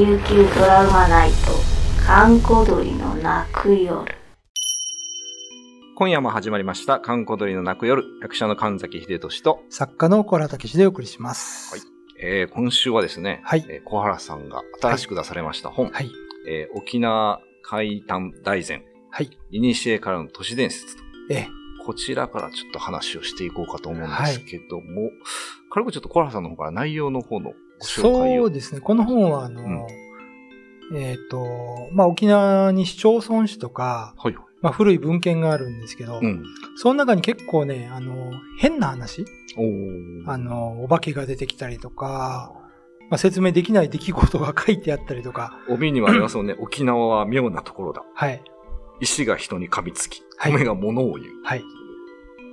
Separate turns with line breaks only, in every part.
琉球ドラマナイト閑古鳥の泣く夜
今夜も始まりました、観光鳥の泣く夜、役者の神崎秀俊と、
作家の小原武史でお送りします。
はいえー今週はですね、
はい
えー小原さんが新しく出されました本、
はい。
えー沖縄海胆大全、
はい。
いにしえからの都市伝説と、
ええ。
こちらからちょっと話をしていこうかと思うんですけども、軽くちょっと小原さんの方から内容の方のご紹介を。
そうですね。この本は、あの、
うん
えっ、と、まあ、沖縄に市町村市とか、
はい。
まあ、古い文献があるんですけど、
うん。
その中に結構ね、あの、変な話
おー
あの、お化けが出てきたりとか、まあ、説明できない出来事が書いてあったりとか、
帯にもありますよね、沖縄は妙なところだ。
はい。
石が人に噛みつき、
はい
米が物を言う。
はい。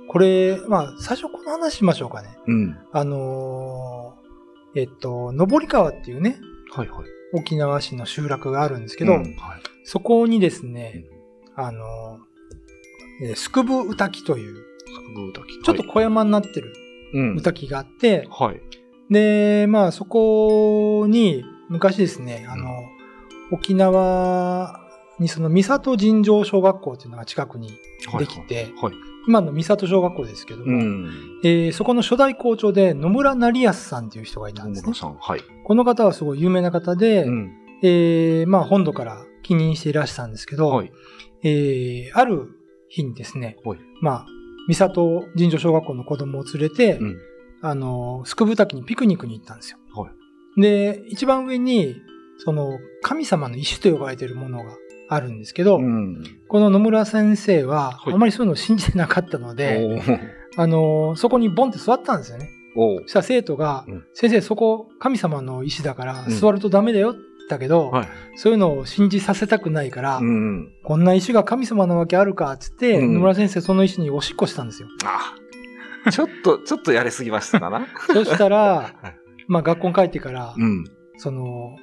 これ、まあ、最初この話しましょうかね。
うん。
あのーえっと、登川っていうね、
はいはい。
沖縄市の集落があるんですけど、
うんはい。
そこにですね、あの、えースクブウタキという、ちょっと小山になってる
うん
ウタキがあって、
はい。
で、まあそこに昔ですね、あの、沖縄にその三郷尋常小学校っていうのが近くにできて、
はい。
今の三郷小学校ですけども、
ん。
えーそこの初代校長で野村成康さんっていう人がいたんですね
野村。さん。はい。
この方はすごい有名な方で、
うん。
えーまあ本土から帰任していらしたんですけど、
はい。
えーある日にですね、
はい。
まあ、三郷尋常小学校の子供を連れて、
うん。
あの、スクブ滝にピクニックに行ったんですよ。
はい。
で、一番上に、その、神様の石と呼ばれているものがあるんですけど、
うん。
この野村先生は、
はい
あまりそういうのを信じてなかったので、あの、そこにボンって座ったんですよね。そしたら生徒が、
うん
先生そこ神様の石だから
うん
座るとダメだよって言ったけど、
はい。
そういうのを信じさせたくないから、
うん。
こんな石が神様なわけあるかっつって、
うん
野村先生その石におしっこしたんですよ。
あちょっと、ちょっとやりすぎましたかな
そしたら
はい、
まあ学校に帰ってから、
うん。
その、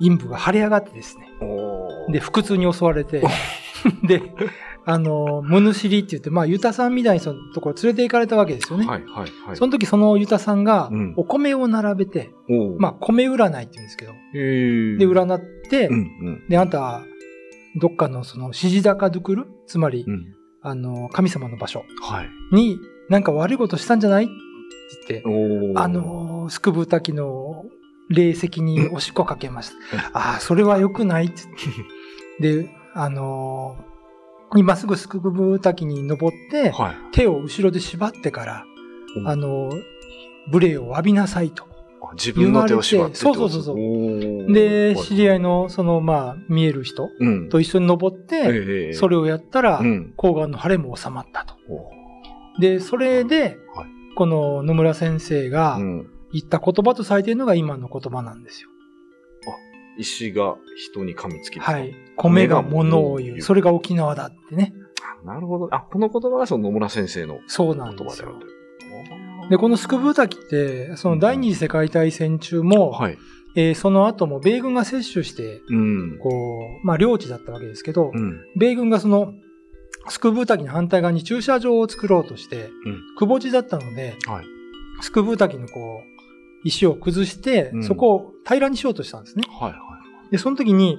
陰部が腫れ上がってですね。で、腹痛に襲われて、で、あの、ムヌシリって言って、まあ、ユタさんみたいにそのところ連れて行かれたわけですよね。
はい、はい、はい。
その時そのユタさんが
うん、
お米を並べて、
おー
まあ、米占いって言うんですけど、で、占って、
うん、うん。
で、あんた、どっかのその、指示高ドゥクルつまり、
うん。
あの、神様の場所
はい。
に、なんか悪いことしたんじゃない？って言って、あ、の、スクブタキの霊石におしっこかけました。ああ、それは良くないって言って。で、あの今すぐスクブタキに登って、
はい。
手を後ろで縛ってから、
うん
あの無礼を浴びなさいと。
あ自分の手を縛って
そうそうそうそうで、知り合い
の、
の、その、まあ、見える人
うん。
と一緒に登って、
ええ
それをやったら、
うん。
抗がんの腫れも収まったと。
お
で、それで、
はい
この野村先生が
うん。
言った言葉とされているのが今の言葉なんですよ。
石が人に噛みつき
はい。米が物を言う。それが沖縄だってね。
あなるほど。あ、この言葉がその野村先生の
そう
言
なんですよ
葉で
このスクブタキって、その第二次世界大戦中も、
はい。
えーその後も米軍が接種して、
うん。
こう、まあ領地だったわけですけど、
うん。
米軍がその、スクブタキの反対側に駐車場を作ろうとして、
うん
くぼ地だったので、
はい。
スクブタキのこう、石を崩して、
うん
そこを平らにしようとしたんですね。
はい。は
で、その時に。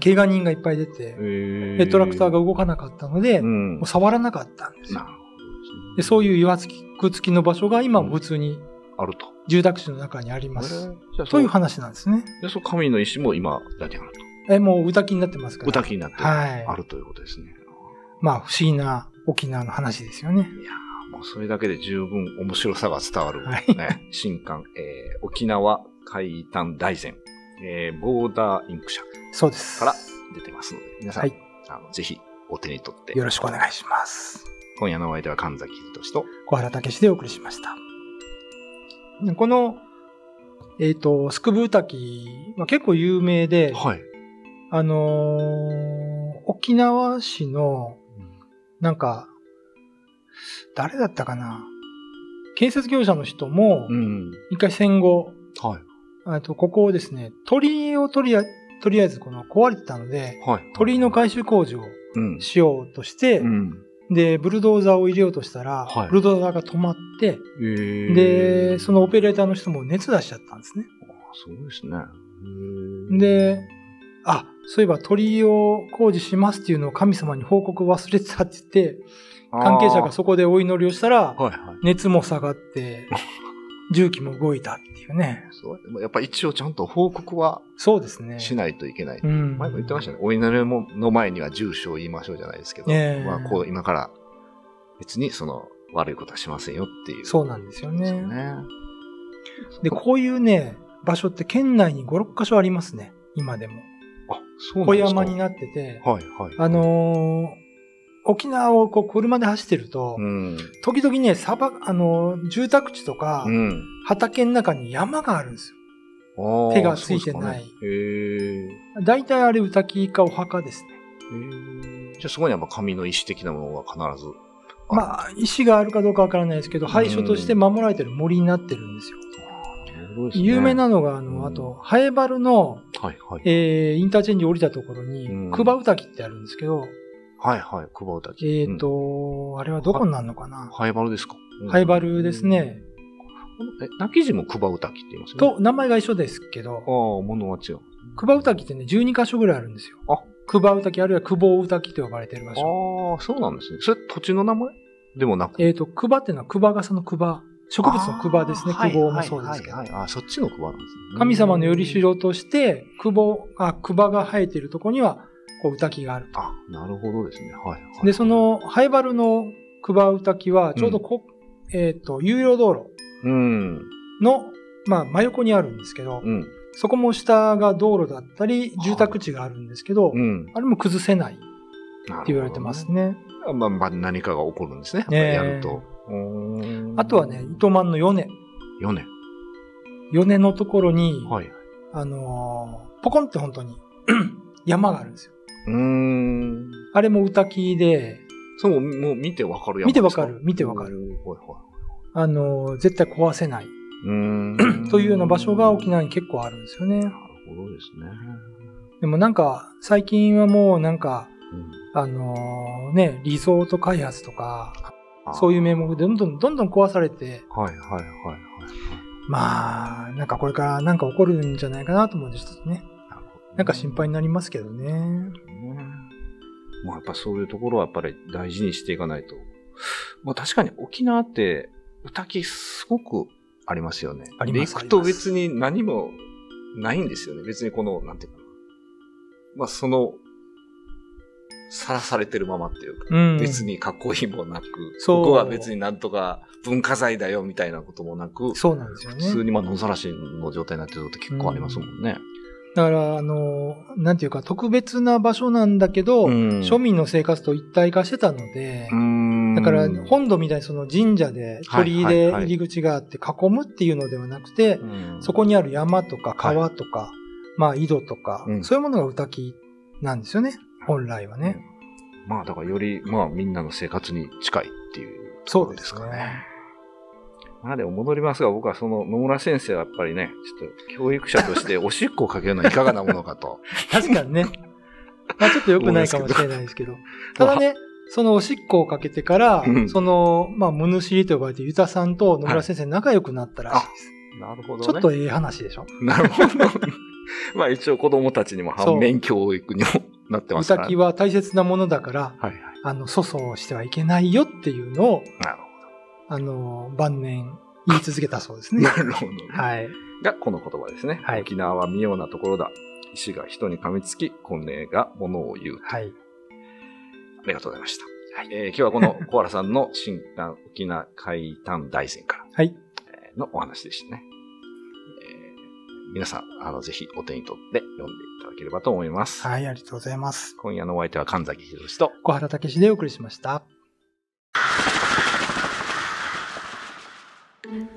怪我人がいっぱい出て、
え
でトラクターが動かなかったので、も
う。
触らなかったんですよ。
なるほど
で。そういう岩付き付きの場所が今も普通に
あると。
住宅地の中にあります。という
話。
話なんですね。
で、その神の石も今だけあると。
え、もう歌きになってますから。
歌気になって
はい
あるということですね。
まあ、不思議な沖縄の話ですよね。
いやそれだけで十分面白さが伝わる、
はい
ね。新刊、えー、沖縄海胆大全、えー、ボーダーインク社
そうです。
から出てますので、皆さん、
はい
あのぜひお手に取って、
よろしくお願いします。
今夜のお相手は神崎秀俊と、
小原武史でお送りしました。でこの、えっ、と、スクブータキは結構有名で、
はい。
あのー沖縄市の、なんか、誰だったかな？建設業者の人も
う、ん。
一回戦後、
はい。
あとここをですね、鳥居をとりあとりあえずこの壊れてたので、
はい。
鳥居の改修工事を
うん。
しようとして、
うん。
で、ブルドーザーを入れようとしたら、
はい
ブルドーザーが止まって、
えー
で、そのオペレーターの人も熱出しちゃったんですね。
あそうですね。ー、
で、あ、そういえば鳥居を工事しますっていうのを神様に報告忘れてたって言って、関係者がそこでお祈りをしたら。熱も下がって、重機も動いたっていうね。
そうやっぱ一応ちゃんと報告は
そうですね。
しないといけない。
うん。
前も言ってましたね。お祈りもの前には住所を言いましょうじゃないですけど、
ええ
まあこう今から別にその悪いことはしませんよっていう。
そうなんですよね。で、こういうね、場所って県内に5、6箇所ありますね。今でも。
あ、そうなん
小
ですか
山になってて、
はいはい。
あのー沖縄をこう車で走ってると、
うん。
時々ね、砂漠、あのー住宅地とか、
うん。
畑の中に山があるんです
あー
手がついてない。大体あれ歌木かお墓ですね。
じゃあそこにはやっぱ紙の石的なものが必ず。
まあ、石があるかどうかわからないですけど、廃所として守られてる森になってるんですよ。
なるほどですね
有名なのが、あ
うん
の、あと、ハエバルの、
はいはい。
えー、インターチェンジ降りたところに
うん、
クバウタキってあるんですけど、
はいはい。久保田木。
えっ、と、あれはどこになるのかな？
ハイバルですか？
ハイバルです。ね。
うんえ、泣き地も久保田木って言います？よね。
と、名前が一緒ですけど
あ、あ、物は違う。
クバウタキってね、12箇所ぐらいあるんですよ。
あ
クバウタキ、あるいはクボウタキと呼ばれてる場所。
ああ、そうなんですね。それ土地の名前？でもなく。
えっ、と、クバっていうのはクバガサのクバ。植物のクバですね。
あー
クボウもそうですけど
はい。はいはいあ、そっちのクバなんですね。
神様のよりしろとして、クボ、あ、クバが生えているところには、こう、歌木があると。
あ、なるほどですね。はい、はい。
で、そ、の、ハイバルのクバ歌木は、ちょうどこ、えっ、と、有料道路
うん。
の、まあ、真横にあるんですけど、
うん。
そこも下が道路だったり、住宅地があるんですけど、
うん。
あれも崩せないって言われてます。ね。
まあ、まあ、何かが起こるんですね。
ね
やると。うーん
あとはね、糸満の米。
四年。
米のところに、
はい。
あのーポコンって本当に 山があるんですよ。
うーん。
あれも歌木で、
そう、もう見てわかるやん。
見てわかる見てわかる。
はいは
あのー絶対壊せない
い。うーん。
というような場所が沖縄に結構あるんですよね。
なるほどですね。
でもなんか、最近はもうなんか、
うん
あのーね、リゾート開発とか、
あ
そういう名目でどんどんどんどん壊されて、
はいはいはいはい。
まあ、なんかこれからなんか起こるんじゃないかなと思うんですね。
な
んか心配になりますけどね。
ね。まあやっぱそういうところはやっぱり大事にしていかないと。まあ確かに沖縄って歌木すごくありますよね。
あります
で行くと別に何もないんですよね。別にこの、なんていうかな。まあその、さらされてるままっていうか、
うん。
別。に囲いもなく、
そう
ここは別になんとか文化財だよみたいなこともなく、
そうなんですよね。
普通にまあ野ざらしの状態になってることって結構ありますもんね。
だから、あのーなんていうか特別な場所なんだけど、
うん。
庶民の生活と一体化してたので、
うん。
だから本土みたいにその神社で鳥居で入り口があって囲むっていうのではなくて、
うん。
そこにある山とか川とか、まあ井戸とか、
うん。
そういうものが歌木なんですよね。本来はね。
まあだからより、まあみんなの生活に近いっていうところですかね。
そうですね
まあでも戻りますが、僕はその野村先生はやっぱりね、ちょっと教育者としておしっこをかけるのはいかがなものかと。
確かにね。まあちょっと良くないかもしれないですけど。ただね、そのおしっこをかけてから、
うん
その、まあ、物知りと呼ばれてユタさんと野村先生仲良くなったらしいです。
なるほどね。
ちょっとええ話でしょ。
なるほど。まあ一応子供たちにも反面教育にもなってますから、
歌木は大切なものだから、
はいはい。
あの、粗相をしてはいけないよっていうのを、
なる
あの、晩年言い続けたそうです。ね。
なるほど、ね。
はい。
が、この言葉ですね。
はい
沖縄は妙なところだ。石が人に噛みつき、本音が物を言う。
はい。
ありがとうございました。えー今日はこの小原さんの新刊沖縄海胆大戦から
はい。
えーのお話でしたね。えー皆さん、あの、ぜひお手に取って読んでいただければと思います。
はい、ありがとうございます。
今夜のお相手は神崎博と、
小原武史でお送りしました。